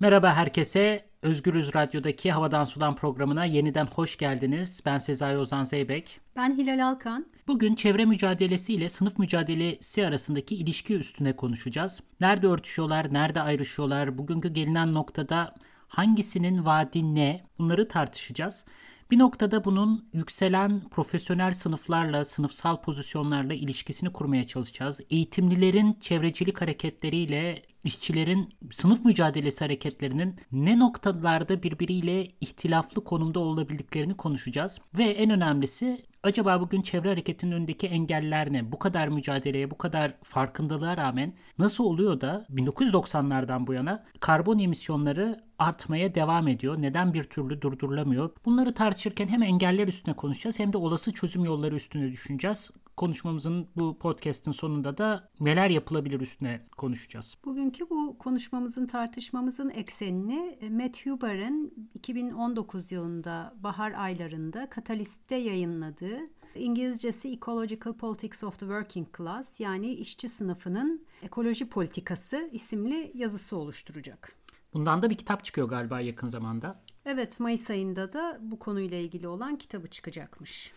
Merhaba herkese. Özgürüz Radyo'daki Havadan Sudan programına yeniden hoş geldiniz. Ben Sezai Ozan Zeybek. Ben Hilal Alkan. Bugün çevre mücadelesi ile sınıf mücadelesi arasındaki ilişki üstüne konuşacağız. Nerede örtüşüyorlar, nerede ayrışıyorlar, bugünkü gelinen noktada hangisinin vaadi ne bunları tartışacağız. Bir noktada bunun yükselen profesyonel sınıflarla, sınıfsal pozisyonlarla ilişkisini kurmaya çalışacağız. Eğitimlilerin çevrecilik hareketleriyle işçilerin sınıf mücadelesi hareketlerinin ne noktalarda birbiriyle ihtilaflı konumda olabildiklerini konuşacağız. Ve en önemlisi acaba bugün çevre hareketinin önündeki engeller ne? Bu kadar mücadeleye, bu kadar farkındalığa rağmen nasıl oluyor da 1990'lardan bu yana karbon emisyonları artmaya devam ediyor? Neden bir türlü durdurulamıyor? Bunları tartışırken hem engeller üstüne konuşacağız hem de olası çözüm yolları üstüne düşüneceğiz konuşmamızın bu podcast'in sonunda da neler yapılabilir üstüne konuşacağız. Bugünkü bu konuşmamızın tartışmamızın eksenini Matt Huber'ın 2019 yılında bahar aylarında Katalist'te yayınladığı İngilizcesi Ecological Politics of the Working Class yani işçi sınıfının ekoloji politikası isimli yazısı oluşturacak. Bundan da bir kitap çıkıyor galiba yakın zamanda. Evet Mayıs ayında da bu konuyla ilgili olan kitabı çıkacakmış.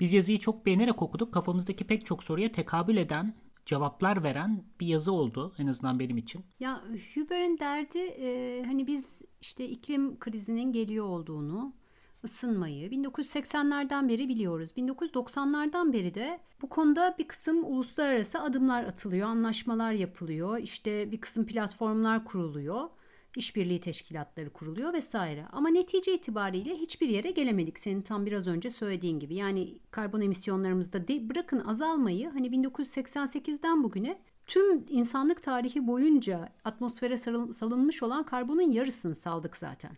Biz yazıyı çok beğenerek okuduk. Kafamızdaki pek çok soruya tekabül eden, cevaplar veren bir yazı oldu en azından benim için. Ya Huber'in derdi e, hani biz işte iklim krizinin geliyor olduğunu, ısınmayı 1980'lerden beri biliyoruz. 1990'lardan beri de bu konuda bir kısım uluslararası adımlar atılıyor, anlaşmalar yapılıyor, işte bir kısım platformlar kuruluyor işbirliği teşkilatları kuruluyor vesaire. Ama netice itibariyle hiçbir yere gelemedik senin tam biraz önce söylediğin gibi. Yani karbon emisyonlarımızda de, bırakın azalmayı hani 1988'den bugüne tüm insanlık tarihi boyunca atmosfere salınmış olan karbonun yarısını saldık zaten.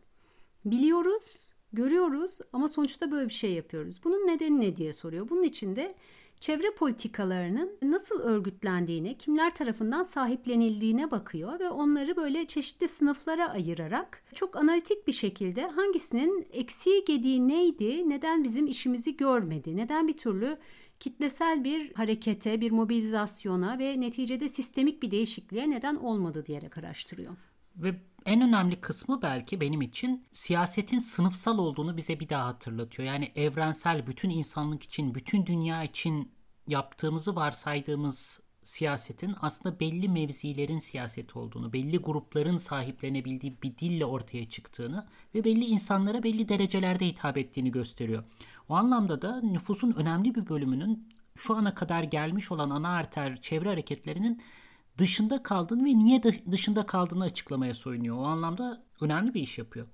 Biliyoruz, görüyoruz ama sonuçta böyle bir şey yapıyoruz. Bunun nedeni ne diye soruyor. Bunun için de çevre politikalarının nasıl örgütlendiğine, kimler tarafından sahiplenildiğine bakıyor ve onları böyle çeşitli sınıflara ayırarak çok analitik bir şekilde hangisinin eksiği gediği neydi, neden bizim işimizi görmedi, neden bir türlü kitlesel bir harekete, bir mobilizasyona ve neticede sistemik bir değişikliğe neden olmadı diyerek araştırıyor. Ve en önemli kısmı belki benim için siyasetin sınıfsal olduğunu bize bir daha hatırlatıyor. Yani evrensel bütün insanlık için, bütün dünya için yaptığımızı varsaydığımız siyasetin aslında belli mevzilerin siyaseti olduğunu, belli grupların sahiplenebildiği bir dille ortaya çıktığını ve belli insanlara belli derecelerde hitap ettiğini gösteriyor. O anlamda da nüfusun önemli bir bölümünün şu ana kadar gelmiş olan ana arter çevre hareketlerinin dışında kaldığını ve niye dışında kaldığını açıklamaya soyunuyor. O anlamda önemli bir iş yapıyor.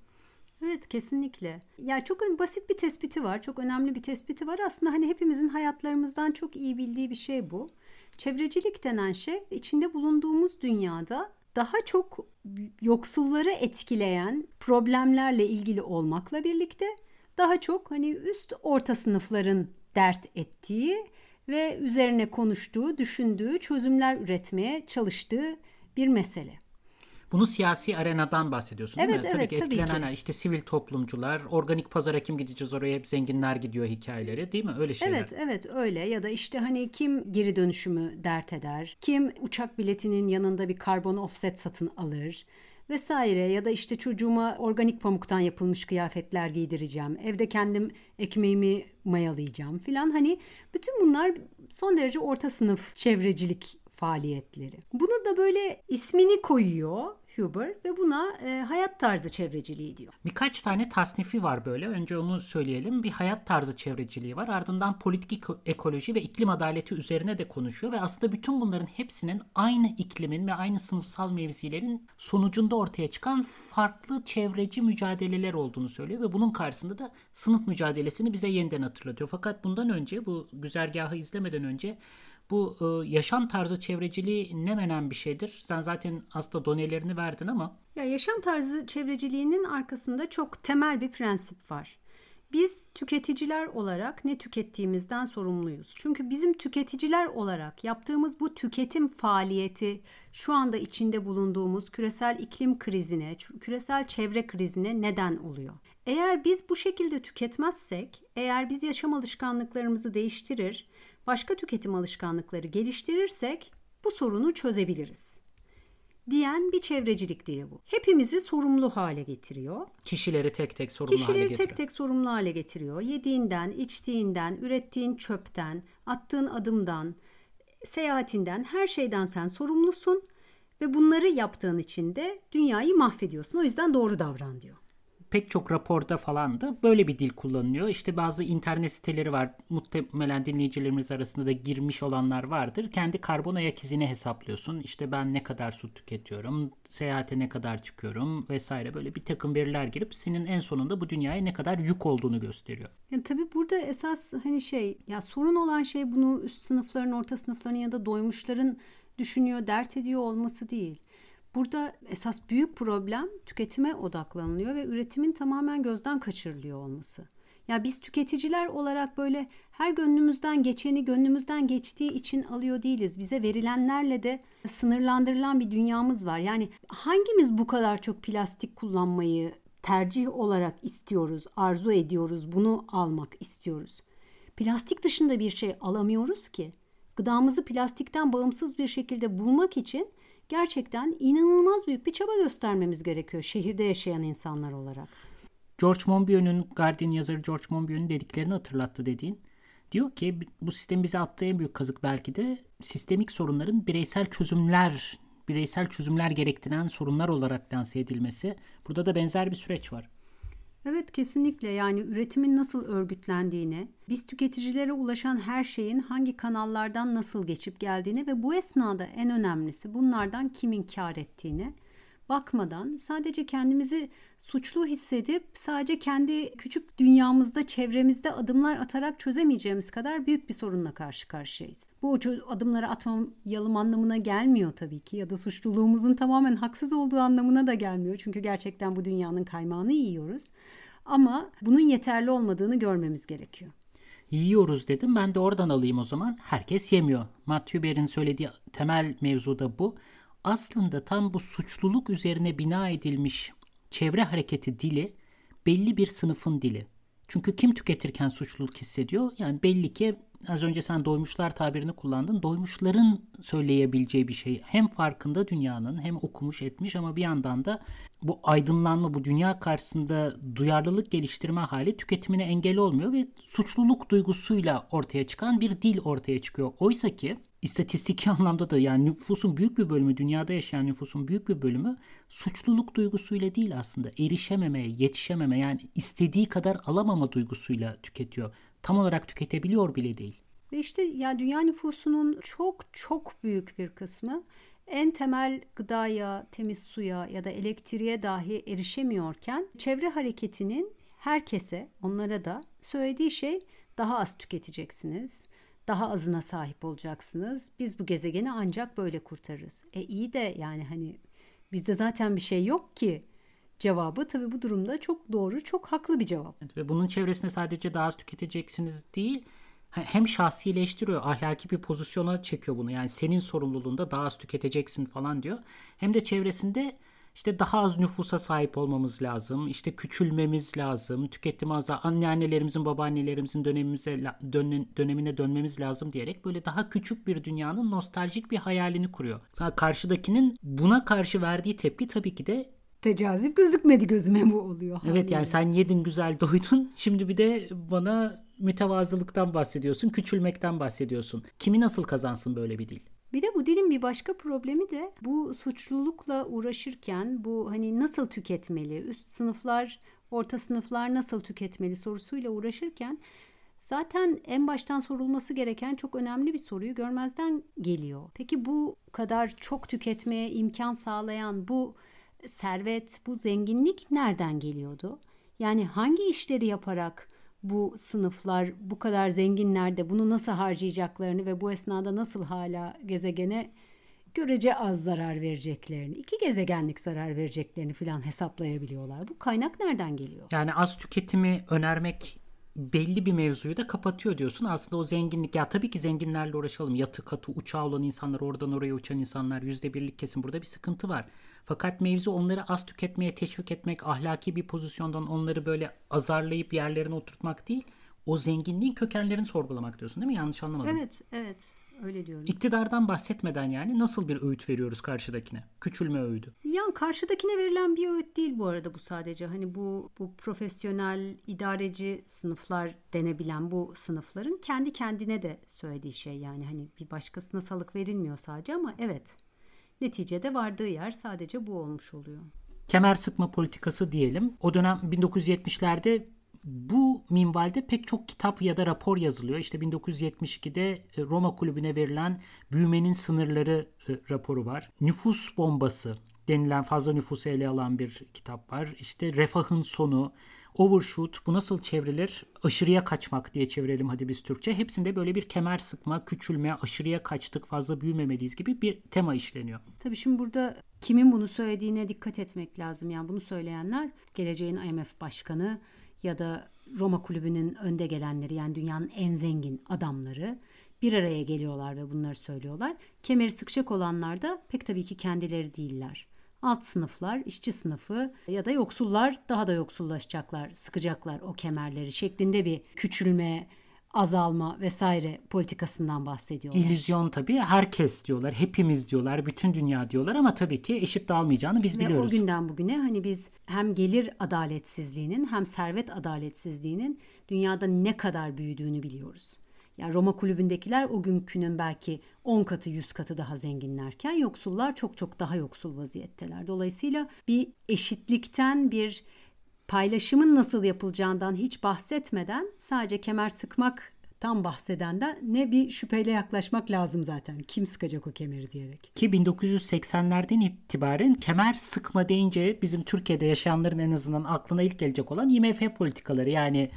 Evet kesinlikle. Ya çok basit bir tespiti var. Çok önemli bir tespiti var. Aslında hani hepimizin hayatlarımızdan çok iyi bildiği bir şey bu. Çevrecilik denen şey içinde bulunduğumuz dünyada daha çok yoksulları etkileyen problemlerle ilgili olmakla birlikte daha çok hani üst orta sınıfların dert ettiği ve üzerine konuştuğu, düşündüğü, çözümler üretmeye çalıştığı bir mesele. Bunu siyasi arenadan bahsediyorsun evet, değil mi? Evet, tabii ki tabii ki. işte sivil toplumcular, organik pazara kim gideceğiz oraya hep zenginler gidiyor hikayeleri değil mi? Öyle şeyler. Evet, evet öyle ya da işte hani kim geri dönüşümü dert eder? Kim uçak biletinin yanında bir karbon offset satın alır? Vesaire ya da işte çocuğuma organik pamuktan yapılmış kıyafetler giydireceğim. Evde kendim ekmeğimi mayalayacağım filan. Hani bütün bunlar son derece orta sınıf çevrecilik faaliyetleri. Bunu da böyle ismini koyuyor Huber ve buna e, hayat tarzı çevreciliği diyor. Birkaç tane tasnifi var böyle. Önce onu söyleyelim. Bir hayat tarzı çevreciliği var. Ardından politik ekoloji ve iklim adaleti üzerine de konuşuyor ve aslında bütün bunların hepsinin aynı iklimin ve aynı sınıfsal mevzilerin sonucunda ortaya çıkan farklı çevreci mücadeleler olduğunu söylüyor ve bunun karşısında da sınıf mücadelesini bize yeniden hatırlatıyor. Fakat bundan önce bu güzergahı izlemeden önce bu e, yaşam tarzı çevreciliği ne menen bir şeydir? Sen zaten aslında donelerini verdin ama. Ya yaşam tarzı çevreciliğinin arkasında çok temel bir prensip var. Biz tüketiciler olarak ne tükettiğimizden sorumluyuz. Çünkü bizim tüketiciler olarak yaptığımız bu tüketim faaliyeti şu anda içinde bulunduğumuz küresel iklim krizine, küresel çevre krizine neden oluyor. Eğer biz bu şekilde tüketmezsek, eğer biz yaşam alışkanlıklarımızı diyen bir çevrecilik dili bu. Hepimizi sorumlu hale getiriyor. Kişileri tek tek sorumlu Kişileri hale getiriyor. tek tek sorumlu hale getiriyor. Yediğinden, içtiğinden, ürettiğin çöpten, attığın adımdan, seyahatinden, her şeyden sen sorumlusun ve bunları yaptığın için de dünyayı mahvediyorsun. O yüzden doğru davran diyor pek çok raporda falan da böyle bir dil kullanılıyor. İşte bazı internet siteleri var. Muhtemelen dinleyicilerimiz arasında da girmiş olanlar vardır. Kendi karbon ayak izini hesaplıyorsun. İşte ben ne kadar su tüketiyorum, seyahate ne kadar çıkıyorum vesaire böyle bir takım veriler girip senin en sonunda bu dünyaya ne kadar yük olduğunu gösteriyor. Yani tabii burada esas hani şey ya sorun olan şey bunu üst sınıfların, orta sınıfların ya da doymuşların düşünüyor, dert ediyor olması değil. Burada esas büyük problem tüketime odaklanılıyor ve üretimin tamamen gözden kaçırılıyor olması. Ya biz tüketiciler olarak böyle her gönlümüzden geçeni gönlümüzden geçtiği için alıyor değiliz. Bize verilenlerle de sınırlandırılan bir dünyamız var. Yani hangimiz bu kadar çok plastik kullanmayı tercih olarak istiyoruz, arzu ediyoruz, bunu almak istiyoruz. Plastik dışında bir şey alamıyoruz ki. Gıdamızı plastikten bağımsız bir şekilde bulmak için gerçekten inanılmaz büyük bir çaba göstermemiz gerekiyor şehirde yaşayan insanlar olarak. George Monbiot'un Guardian yazarı George Monbiot'un dediklerini hatırlattı dediğin. Diyor ki bu sistem bize attığı en büyük kazık belki de sistemik sorunların bireysel çözümler bireysel çözümler gerektiren sorunlar olarak lanse edilmesi. Burada da benzer bir süreç var. Evet kesinlikle. Yani üretimin nasıl örgütlendiğini, biz tüketicilere ulaşan her şeyin hangi kanallardan nasıl geçip geldiğini ve bu esnada en önemlisi bunlardan kimin kar ettiğini bakmadan sadece kendimizi suçlu hissedip sadece kendi küçük dünyamızda, çevremizde adımlar atarak çözemeyeceğimiz kadar büyük bir sorunla karşı karşıyayız. Bu adımları atmayalım anlamına gelmiyor tabii ki ya da suçluluğumuzun tamamen haksız olduğu anlamına da gelmiyor. Çünkü gerçekten bu dünyanın kaymağını yiyoruz. Ama bunun yeterli olmadığını görmemiz gerekiyor. Yiyoruz dedim. Ben de oradan alayım o zaman. Herkes yemiyor. Matthew Ber'in söylediği temel mevzu da bu. Aslında tam bu suçluluk üzerine bina edilmiş çevre hareketi dili belli bir sınıfın dili. Çünkü kim tüketirken suçluluk hissediyor? Yani belli ki az önce sen doymuşlar tabirini kullandın. Doymuşların söyleyebileceği bir şey. Hem farkında dünyanın hem okumuş etmiş ama bir yandan da bu aydınlanma, bu dünya karşısında duyarlılık geliştirme hali tüketimine engel olmuyor ve suçluluk duygusuyla ortaya çıkan bir dil ortaya çıkıyor. Oysa ki istatistiki anlamda da yani nüfusun büyük bir bölümü, dünyada yaşayan nüfusun büyük bir bölümü suçluluk duygusuyla değil aslında. Erişememeye, yetişememe yani istediği kadar alamama duygusuyla tüketiyor. Tam olarak tüketebiliyor bile değil. Ve işte ya dünya nüfusunun çok çok büyük bir kısmı en temel gıdaya, temiz suya ya da elektriğe dahi erişemiyorken çevre hareketinin herkese, onlara da söylediği şey daha az tüketeceksiniz daha azına sahip olacaksınız. Biz bu gezegeni ancak böyle kurtarırız. E iyi de yani hani bizde zaten bir şey yok ki. Cevabı tabii bu durumda çok doğru, çok haklı bir cevap. Evet, ve bunun çevresinde sadece daha az tüketeceksiniz değil, hem şahsileştiriyor, ahlaki bir pozisyona çekiyor bunu. Yani senin sorumluluğunda daha az tüketeceksin falan diyor. Hem de çevresinde işte daha az nüfusa sahip olmamız lazım. İşte küçülmemiz lazım. Tüketim az anneannelerimizin, babaannelerimizin dönemimize dön, dönemine dönmemiz lazım diyerek böyle daha küçük bir dünyanın nostaljik bir hayalini kuruyor. Karşıdakinin buna karşı verdiği tepki tabii ki de tecazip gözükmedi gözüme bu oluyor. Evet haliyle. yani sen yedin güzel doydun. Şimdi bir de bana mütevazılıktan bahsediyorsun, küçülmekten bahsediyorsun. Kimi nasıl kazansın böyle bir dil? Bir de bu dilin bir başka problemi de bu suçlulukla uğraşırken bu hani nasıl tüketmeli, üst sınıflar, orta sınıflar nasıl tüketmeli sorusuyla uğraşırken zaten en baştan sorulması gereken çok önemli bir soruyu görmezden geliyor. Peki bu kadar çok tüketmeye imkan sağlayan bu servet, bu zenginlik nereden geliyordu? Yani hangi işleri yaparak bu sınıflar bu kadar zenginlerde bunu nasıl harcayacaklarını ve bu esnada nasıl hala gezegene görece az zarar vereceklerini, iki gezegenlik zarar vereceklerini falan hesaplayabiliyorlar. Bu kaynak nereden geliyor? Yani az tüketimi önermek belli bir mevzuyu da kapatıyor diyorsun. Aslında o zenginlik ya tabii ki zenginlerle uğraşalım. Yatı katı uçağı olan insanlar oradan oraya uçan insanlar yüzde birlik kesin burada bir sıkıntı var. Fakat mevzu onları az tüketmeye teşvik etmek, ahlaki bir pozisyondan onları böyle azarlayıp yerlerine oturtmak değil. O zenginliğin kökenlerini sorgulamak diyorsun değil mi? Yanlış anlamadım. Evet, evet. Öyle diyorum. İktidardan bahsetmeden yani nasıl bir öğüt veriyoruz karşıdakine? Küçülme öğüdü. Yani karşıdakine verilen bir öğüt değil bu arada bu sadece. Hani bu bu profesyonel idareci sınıflar denebilen bu sınıfların kendi kendine de söylediği şey yani hani bir başkasına salık verilmiyor sadece ama evet. Neticede vardığı yer sadece bu olmuş oluyor. Kemer sıkma politikası diyelim. O dönem 1970'lerde bu minvalde pek çok kitap ya da rapor yazılıyor. İşte 1972'de e, Roma Kulübü'ne verilen büyümenin sınırları e, raporu var. Nüfus bombası denilen fazla nüfusu ele alan bir kitap var. İşte refahın sonu, overshoot bu nasıl çevrilir? Aşırıya kaçmak diye çevirelim hadi biz Türkçe. Hepsinde böyle bir kemer sıkma, küçülme, aşırıya kaçtık, fazla büyümemeliyiz gibi bir tema işleniyor. Tabii şimdi burada kimin bunu söylediğine dikkat etmek lazım. Yani bunu söyleyenler geleceğin IMF başkanı, ya da Roma kulübünün önde gelenleri yani dünyanın en zengin adamları bir araya geliyorlar ve bunları söylüyorlar. Kemeri sıkacak olanlar da pek tabii ki kendileri değiller. Alt sınıflar, işçi sınıfı ya da yoksullar daha da yoksullaşacaklar, sıkacaklar o kemerleri şeklinde bir küçülme, azalma vesaire politikasından bahsediyorlar. İllüzyon tabii. Herkes diyorlar, hepimiz diyorlar, bütün dünya diyorlar ama tabii ki eşit dağılmayacağını biz Ve biliyoruz. o günden bugüne hani biz hem gelir adaletsizliğinin hem servet adaletsizliğinin dünyada ne kadar büyüdüğünü biliyoruz. Yani Roma kulübündekiler o günkünün belki 10 katı 100 katı daha zenginlerken yoksullar çok çok daha yoksul vaziyetteler. Dolayısıyla bir eşitlikten bir paylaşımın nasıl yapılacağından hiç bahsetmeden sadece kemer sıkmak tam bahsedenden ne bir şüpheyle yaklaşmak lazım zaten. Kim sıkacak o kemeri diyerek. Ki 1980'lerden itibaren kemer sıkma deyince bizim Türkiye'de yaşayanların en azından aklına ilk gelecek olan IMF politikaları. Yani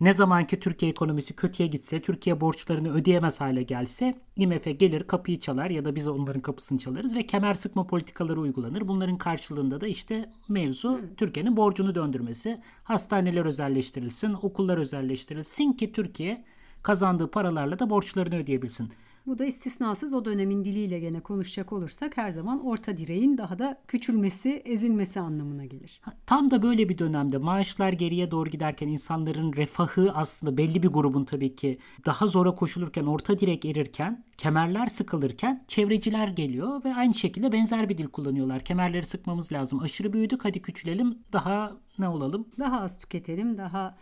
ne zamanki Türkiye ekonomisi kötüye gitse, Türkiye borçlarını ödeyemez hale gelse IMF gelir kapıyı çalar ya da biz onların kapısını çalarız ve kemer sıkma politikaları uygulanır. Bunların karşılığında da işte mevzu Türkiye'nin borcunu döndürmesi. Hastaneler özelleştirilsin, okullar özelleştirilsin ki Türkiye kazandığı paralarla da borçlarını ödeyebilsin. Bu da istisnasız o dönemin diliyle gene konuşacak olursak her zaman orta direğin daha da küçülmesi, ezilmesi anlamına gelir. Tam da böyle bir dönemde maaşlar geriye doğru giderken insanların refahı aslında belli bir grubun tabii ki daha zora koşulurken, orta direk erirken, kemerler sıkılırken çevreciler geliyor ve aynı şekilde benzer bir dil kullanıyorlar. Kemerleri sıkmamız lazım. Aşırı büyüdük hadi küçülelim daha ne olalım? Daha az tüketelim, daha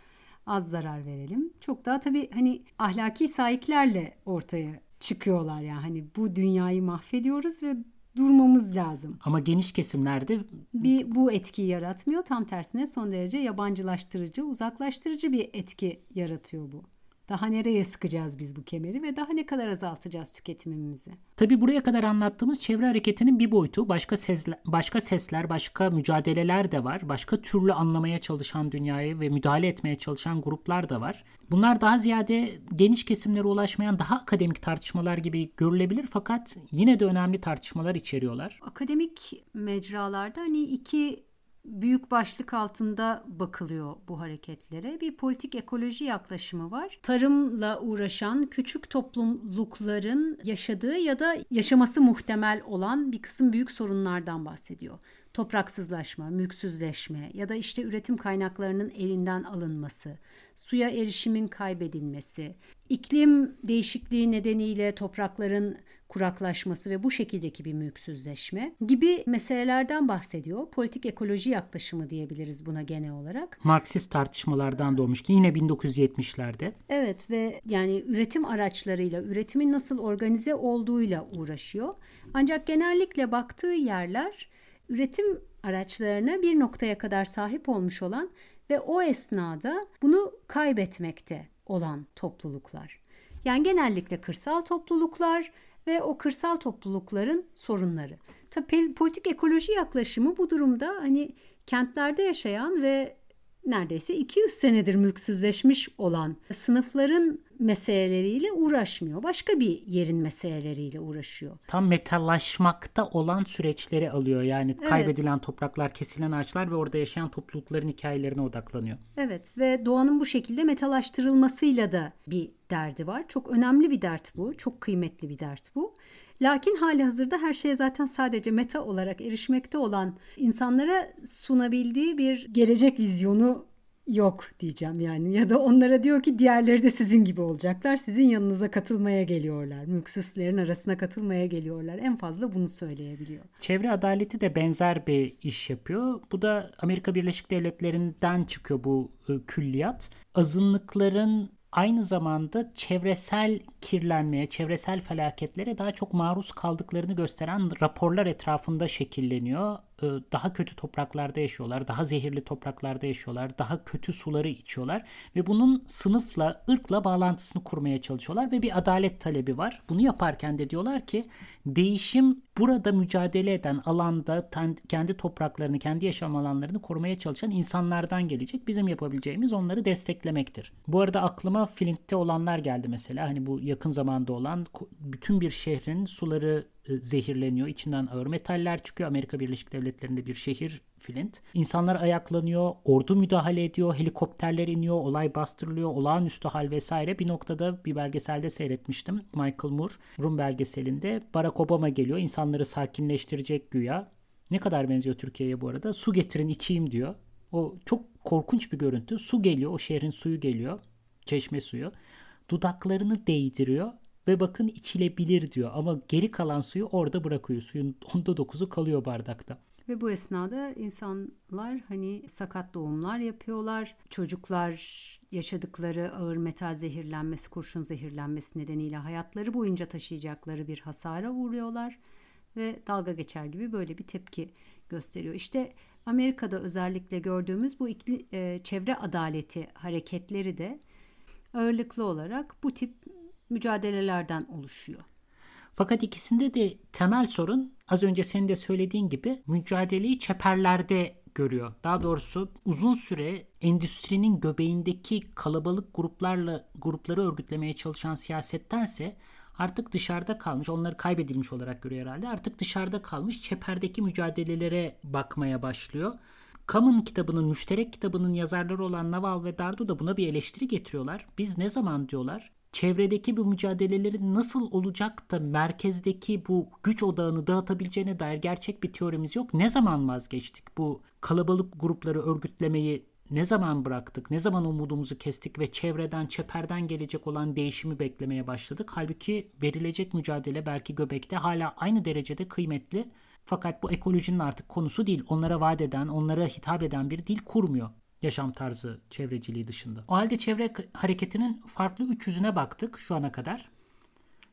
az zarar verelim. Çok daha tabii hani ahlaki sahiplerle ortaya çıkıyorlar yani hani bu dünyayı mahvediyoruz ve durmamız lazım. Ama geniş kesimlerde bir bu etkiyi yaratmıyor. Tam tersine son derece yabancılaştırıcı, uzaklaştırıcı bir etki yaratıyor bu. Daha nereye sıkacağız biz bu kemeri ve daha ne kadar azaltacağız tüketimimizi? Tabii buraya kadar anlattığımız çevre hareketinin bir boyutu başka sesler, başka sesler, başka mücadeleler de var. Başka türlü anlamaya çalışan dünyayı ve müdahale etmeye çalışan gruplar da var. Bunlar daha ziyade geniş kesimlere ulaşmayan daha akademik tartışmalar gibi görülebilir fakat yine de önemli tartışmalar içeriyorlar. Akademik mecralarda hani iki büyük başlık altında bakılıyor bu hareketlere. Bir politik ekoloji yaklaşımı var. Tarımla uğraşan küçük toplulukların yaşadığı ya da yaşaması muhtemel olan bir kısım büyük sorunlardan bahsediyor. Topraksızlaşma, mülksüzleşme ya da işte üretim kaynaklarının elinden alınması, suya erişimin kaybedilmesi, iklim değişikliği nedeniyle toprakların kuraklaşması ve bu şekildeki bir mülksüzleşme gibi meselelerden bahsediyor. Politik ekoloji yaklaşımı diyebiliriz buna genel olarak. Marksist tartışmalardan doğmuş ki yine 1970'lerde. Evet ve yani üretim araçlarıyla, üretimin nasıl organize olduğuyla uğraşıyor. Ancak genellikle baktığı yerler üretim araçlarına bir noktaya kadar sahip olmuş olan ve o esnada bunu kaybetmekte olan topluluklar. Yani genellikle kırsal topluluklar ve o kırsal toplulukların sorunları. Tabii politik ekoloji yaklaşımı bu durumda hani kentlerde yaşayan ve neredeyse 200 senedir mülksüzleşmiş olan sınıfların meseleleriyle uğraşmıyor. Başka bir yerin meseleleriyle uğraşıyor. Tam metallaşmakta olan süreçleri alıyor. Yani evet. kaybedilen topraklar, kesilen ağaçlar ve orada yaşayan toplulukların hikayelerine odaklanıyor. Evet ve doğanın bu şekilde metalaştırılmasıyla da bir derdi var. Çok önemli bir dert bu. Çok kıymetli bir dert bu. Lakin hali hazırda her şeye zaten sadece meta olarak erişmekte olan insanlara sunabildiği bir gelecek vizyonu yok diyeceğim yani ya da onlara diyor ki diğerleri de sizin gibi olacaklar. Sizin yanınıza katılmaya geliyorlar. Mülksüzlerin arasına katılmaya geliyorlar. En fazla bunu söyleyebiliyor. Çevre adaleti de benzer bir iş yapıyor. Bu da Amerika Birleşik Devletleri'nden çıkıyor bu e, külliyat. Azınlıkların aynı zamanda çevresel kirlenmeye, çevresel felaketlere daha çok maruz kaldıklarını gösteren raporlar etrafında şekilleniyor. Ee, daha kötü topraklarda yaşıyorlar, daha zehirli topraklarda yaşıyorlar, daha kötü suları içiyorlar ve bunun sınıfla, ırkla bağlantısını kurmaya çalışıyorlar ve bir adalet talebi var. Bunu yaparken de diyorlar ki değişim burada mücadele eden alanda kendi topraklarını, kendi yaşam alanlarını korumaya çalışan insanlardan gelecek. Bizim yapabileceğimiz onları desteklemektir. Bu arada aklıma Flint'te olanlar geldi mesela. Hani bu yakın zamanda olan bütün bir şehrin suları e, zehirleniyor. İçinden ağır metaller çıkıyor. Amerika Birleşik Devletleri'nde bir şehir Flint. İnsanlar ayaklanıyor, ordu müdahale ediyor, helikopterler iniyor, olay bastırılıyor, olağanüstü hal vesaire. Bir noktada bir belgeselde seyretmiştim. Michael Moore, Rum belgeselinde Barack Obama geliyor. insanları sakinleştirecek güya. Ne kadar benziyor Türkiye'ye bu arada. Su getirin içeyim diyor. O çok korkunç bir görüntü. Su geliyor, o şehrin suyu geliyor. Çeşme suyu. Dudaklarını değdiriyor ve bakın içilebilir diyor ama geri kalan suyu orada bırakıyor. Suyun onda dokuzu kalıyor bardakta. Ve bu esnada insanlar hani sakat doğumlar yapıyorlar. Çocuklar yaşadıkları ağır metal zehirlenmesi, kurşun zehirlenmesi nedeniyle hayatları boyunca taşıyacakları bir hasara uğruyorlar ve dalga geçer gibi böyle bir tepki gösteriyor. İşte Amerika'da özellikle gördüğümüz bu ikli, e, çevre adaleti hareketleri de ağırlıklı olarak bu tip mücadelelerden oluşuyor. Fakat ikisinde de temel sorun az önce senin de söylediğin gibi mücadeleyi çeperlerde görüyor. Daha doğrusu uzun süre endüstrinin göbeğindeki kalabalık gruplarla grupları örgütlemeye çalışan siyasettense artık dışarıda kalmış, onları kaybedilmiş olarak görüyor herhalde. Artık dışarıda kalmış çeperdeki mücadelelere bakmaya başlıyor. Common kitabının, müşterek kitabının yazarları olan Naval ve Dardo da buna bir eleştiri getiriyorlar. Biz ne zaman diyorlar çevredeki bu mücadelelerin nasıl olacak da merkezdeki bu güç odağını dağıtabileceğine dair gerçek bir teorimiz yok. Ne zaman vazgeçtik bu kalabalık grupları örgütlemeyi ne zaman bıraktık, ne zaman umudumuzu kestik ve çevreden, çeperden gelecek olan değişimi beklemeye başladık. Halbuki verilecek mücadele belki göbekte hala aynı derecede kıymetli. Fakat bu ekolojinin artık konusu değil. Onlara vaat eden, onlara hitap eden bir dil kurmuyor yaşam tarzı çevreciliği dışında. O halde çevre hareketinin farklı üç yüzüne baktık şu ana kadar.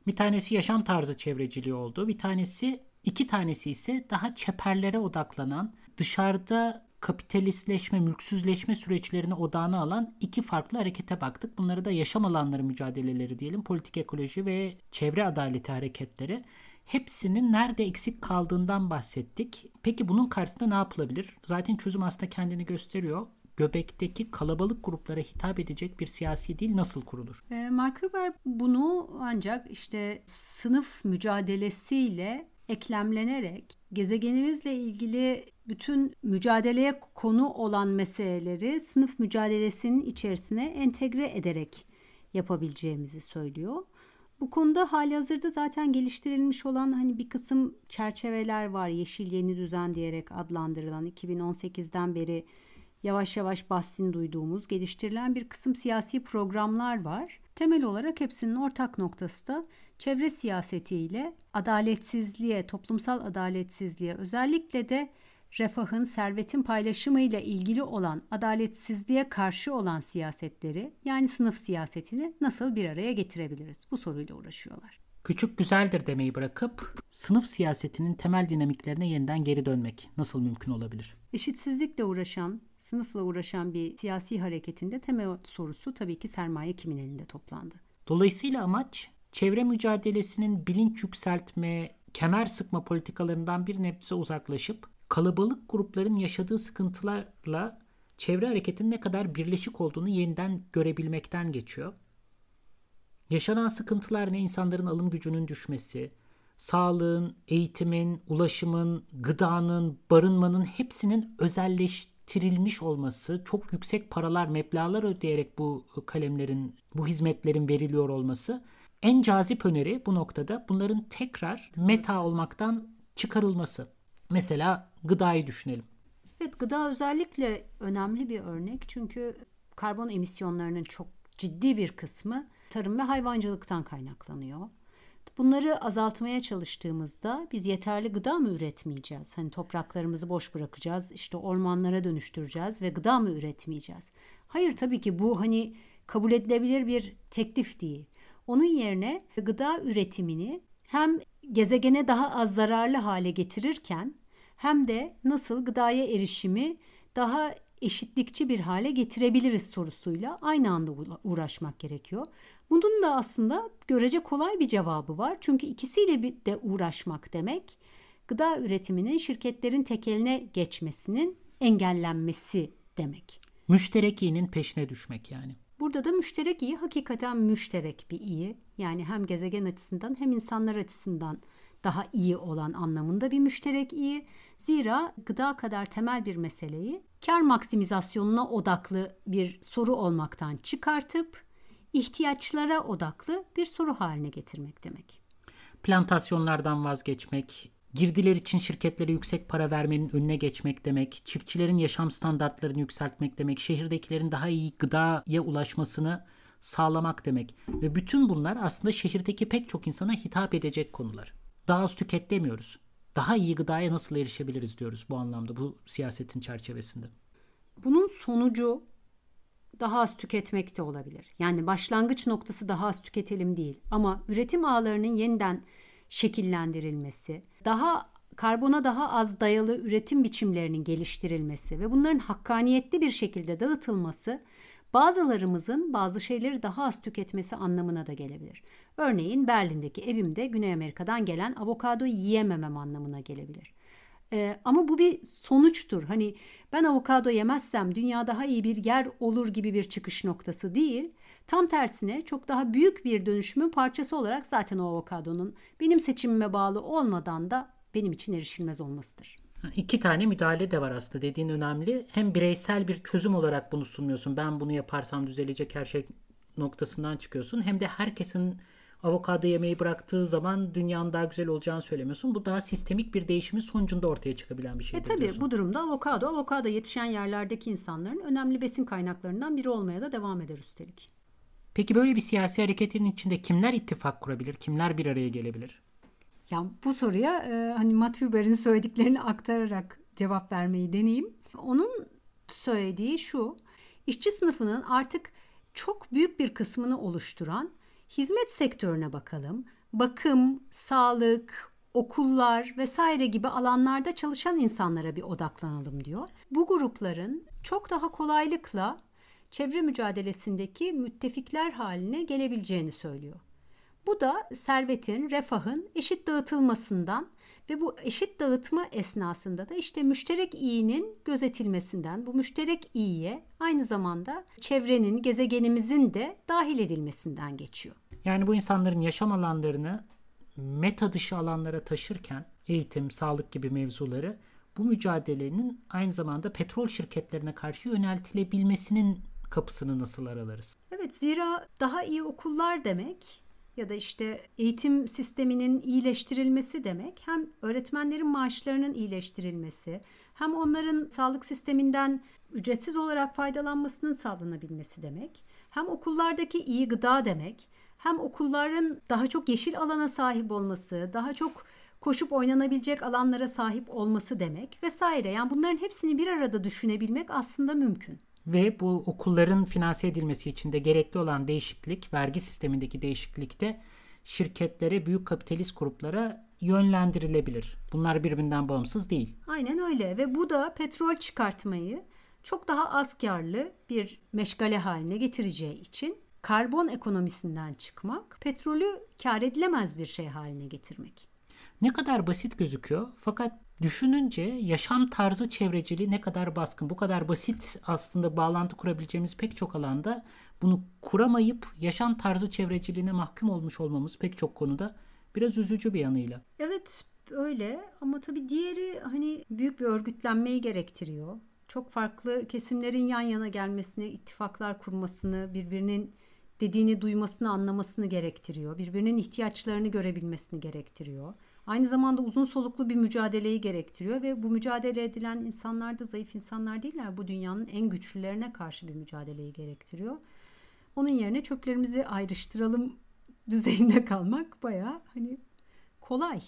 Bir tanesi yaşam tarzı çevreciliği oldu. Bir tanesi, iki tanesi ise daha çeperlere odaklanan, dışarıda kapitalistleşme, mülksüzleşme süreçlerini odağına alan iki farklı harekete baktık. Bunları da yaşam alanları mücadeleleri diyelim, politik ekoloji ve çevre adaleti hareketleri. Hepsinin nerede eksik kaldığından bahsettik. Peki bunun karşısında ne yapılabilir? Zaten çözüm aslında kendini gösteriyor göbekteki kalabalık gruplara hitap edecek bir siyasi dil nasıl kurulur? E, Mark Weber bunu ancak işte sınıf mücadelesiyle eklemlenerek gezegenimizle ilgili bütün mücadeleye konu olan meseleleri sınıf mücadelesinin içerisine entegre ederek yapabileceğimizi söylüyor. Bu konuda hali hazırda zaten geliştirilmiş olan hani bir kısım çerçeveler var. Yeşil Yeni Düzen diyerek adlandırılan 2018'den beri yavaş yavaş bahsini duyduğumuz geliştirilen bir kısım siyasi programlar var. Temel olarak hepsinin ortak noktası da çevre siyasetiyle adaletsizliğe, toplumsal adaletsizliğe özellikle de refahın, servetin paylaşımıyla ilgili olan adaletsizliğe karşı olan siyasetleri yani sınıf siyasetini nasıl bir araya getirebiliriz? Bu soruyla uğraşıyorlar. Küçük güzeldir demeyi bırakıp sınıf siyasetinin temel dinamiklerine yeniden geri dönmek nasıl mümkün olabilir? Eşitsizlikle uğraşan, sınıfla uğraşan bir siyasi hareketinde temel sorusu tabii ki sermaye kimin elinde toplandı. Dolayısıyla amaç çevre mücadelesinin bilinç yükseltme, kemer sıkma politikalarından bir nebze uzaklaşıp kalabalık grupların yaşadığı sıkıntılarla çevre hareketinin ne kadar birleşik olduğunu yeniden görebilmekten geçiyor. Yaşanan sıkıntılar ne insanların alım gücünün düşmesi, sağlığın, eğitimin, ulaşımın, gıdanın, barınmanın hepsinin özelleştirilmiş olması, çok yüksek paralar, meblağlar ödeyerek bu kalemlerin, bu hizmetlerin veriliyor olması en cazip öneri bu noktada bunların tekrar meta olmaktan çıkarılması. Mesela gıdayı düşünelim. Evet gıda özellikle önemli bir örnek çünkü karbon emisyonlarının çok ciddi bir kısmı tarım ve hayvancılıktan kaynaklanıyor. Bunları azaltmaya çalıştığımızda biz yeterli gıda mı üretmeyeceğiz? Hani topraklarımızı boş bırakacağız, işte ormanlara dönüştüreceğiz ve gıda mı üretmeyeceğiz? Hayır tabii ki bu hani kabul edilebilir bir teklif değil. Onun yerine gıda üretimini hem gezegene daha az zararlı hale getirirken hem de nasıl gıdaya erişimi daha eşitlikçi bir hale getirebiliriz sorusuyla aynı anda uğraşmak gerekiyor. Bunun da aslında görece kolay bir cevabı var. Çünkü ikisiyle de uğraşmak demek gıda üretiminin şirketlerin tekeline geçmesinin engellenmesi demek. Müşterek iyinin peşine düşmek yani. Burada da müşterek iyi hakikaten müşterek bir iyi. Yani hem gezegen açısından hem insanlar açısından daha iyi olan anlamında bir müşterek iyi. Zira gıda kadar temel bir meseleyi kar maksimizasyonuna odaklı bir soru olmaktan çıkartıp ihtiyaçlara odaklı bir soru haline getirmek demek. Plantasyonlardan vazgeçmek, girdiler için şirketlere yüksek para vermenin önüne geçmek demek, çiftçilerin yaşam standartlarını yükseltmek demek, şehirdekilerin daha iyi gıdaya ulaşmasını sağlamak demek. Ve bütün bunlar aslında şehirdeki pek çok insana hitap edecek konular. Daha az tüket demiyoruz. Daha iyi gıdaya nasıl erişebiliriz diyoruz bu anlamda bu siyasetin çerçevesinde. Bunun sonucu daha az tüketmek de olabilir. Yani başlangıç noktası daha az tüketelim değil ama üretim ağlarının yeniden şekillendirilmesi, daha karbona daha az dayalı üretim biçimlerinin geliştirilmesi ve bunların hakkaniyetli bir şekilde dağıtılması bazılarımızın bazı şeyleri daha az tüketmesi anlamına da gelebilir. Örneğin Berlin'deki evimde Güney Amerika'dan gelen avokado yiyememem anlamına gelebilir. Ee, ama bu bir sonuçtur. Hani ben avokado yemezsem dünya daha iyi bir yer olur gibi bir çıkış noktası değil. Tam tersine çok daha büyük bir dönüşümün parçası olarak zaten o avokadonun benim seçimime bağlı olmadan da benim için erişilmez olmasıdır. İki tane müdahale de var aslında dediğin önemli. Hem bireysel bir çözüm olarak bunu sunmuyorsun. Ben bunu yaparsam düzelecek her şey noktasından çıkıyorsun. Hem de herkesin avokado yemeği bıraktığı zaman dünyanın daha güzel olacağını söylemiyorsun. Bu daha sistemik bir değişimin sonucunda ortaya çıkabilen bir şey. E tabii bu durumda avokado, avokado yetişen yerlerdeki insanların önemli besin kaynaklarından biri olmaya da devam eder üstelik. Peki böyle bir siyasi hareketin içinde kimler ittifak kurabilir? Kimler bir araya gelebilir? Ya bu soruya e, hani Matt Huber'in söylediklerini aktararak cevap vermeyi deneyeyim. Onun söylediği şu. İşçi sınıfının artık çok büyük bir kısmını oluşturan hizmet sektörüne bakalım. Bakım, sağlık, okullar vesaire gibi alanlarda çalışan insanlara bir odaklanalım diyor. Bu grupların çok daha kolaylıkla çevre mücadelesindeki müttefikler haline gelebileceğini söylüyor. Bu da servetin, refahın eşit dağıtılmasından ve bu eşit dağıtma esnasında da işte müşterek iyinin gözetilmesinden, bu müşterek iyiye aynı zamanda çevrenin, gezegenimizin de dahil edilmesinden geçiyor. Yani bu insanların yaşam alanlarını meta dışı alanlara taşırken eğitim, sağlık gibi mevzuları bu mücadelenin aynı zamanda petrol şirketlerine karşı yöneltilebilmesinin kapısını nasıl aralarız? Evet zira daha iyi okullar demek ya da işte eğitim sisteminin iyileştirilmesi demek hem öğretmenlerin maaşlarının iyileştirilmesi hem onların sağlık sisteminden ücretsiz olarak faydalanmasının sağlanabilmesi demek. Hem okullardaki iyi gıda demek hem okulların daha çok yeşil alana sahip olması, daha çok koşup oynanabilecek alanlara sahip olması demek vesaire. Yani bunların hepsini bir arada düşünebilmek aslında mümkün. Ve bu okulların finanse edilmesi için de gerekli olan değişiklik, vergi sistemindeki değişiklik de şirketlere, büyük kapitalist gruplara yönlendirilebilir. Bunlar birbirinden bağımsız değil. Aynen öyle ve bu da petrol çıkartmayı çok daha az karlı bir meşgale haline getireceği için karbon ekonomisinden çıkmak, petrolü kar edilemez bir şey haline getirmek. Ne kadar basit gözüküyor fakat düşününce yaşam tarzı çevreciliği ne kadar baskın. Bu kadar basit aslında bağlantı kurabileceğimiz pek çok alanda bunu kuramayıp yaşam tarzı çevreciliğine mahkum olmuş olmamız pek çok konuda biraz üzücü bir yanıyla. Evet öyle ama tabii diğeri hani büyük bir örgütlenmeyi gerektiriyor. Çok farklı kesimlerin yan yana gelmesini, ittifaklar kurmasını, birbirinin dediğini duymasını, anlamasını gerektiriyor. Birbirinin ihtiyaçlarını görebilmesini gerektiriyor. Aynı zamanda uzun soluklu bir mücadeleyi gerektiriyor ve bu mücadele edilen insanlar da zayıf insanlar değiller. Bu dünyanın en güçlülerine karşı bir mücadeleyi gerektiriyor. Onun yerine çöplerimizi ayrıştıralım düzeyinde kalmak baya hani kolay.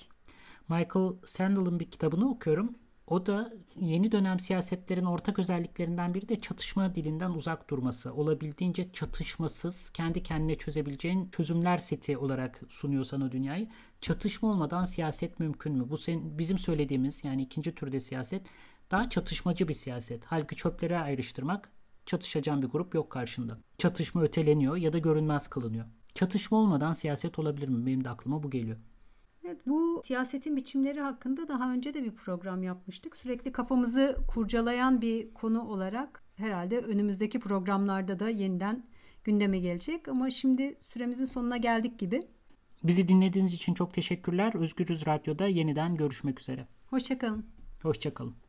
Michael Sandel'ın bir kitabını okuyorum. O da yeni dönem siyasetlerin ortak özelliklerinden biri de çatışma dilinden uzak durması. Olabildiğince çatışmasız, kendi kendine çözebileceğin çözümler seti olarak sunuyor sana dünyayı. Çatışma olmadan siyaset mümkün mü? Bu senin, bizim söylediğimiz yani ikinci türde siyaset daha çatışmacı bir siyaset. Halbuki çöplere ayrıştırmak çatışacağın bir grup yok karşında. Çatışma öteleniyor ya da görünmez kılınıyor. Çatışma olmadan siyaset olabilir mi? Benim de aklıma bu geliyor. Evet, bu siyasetin biçimleri hakkında daha önce de bir program yapmıştık. Sürekli kafamızı kurcalayan bir konu olarak herhalde önümüzdeki programlarda da yeniden gündeme gelecek. Ama şimdi süremizin sonuna geldik gibi. Bizi dinlediğiniz için çok teşekkürler. Özgürüz Radyo'da yeniden görüşmek üzere. Hoşçakalın. Hoşçakalın.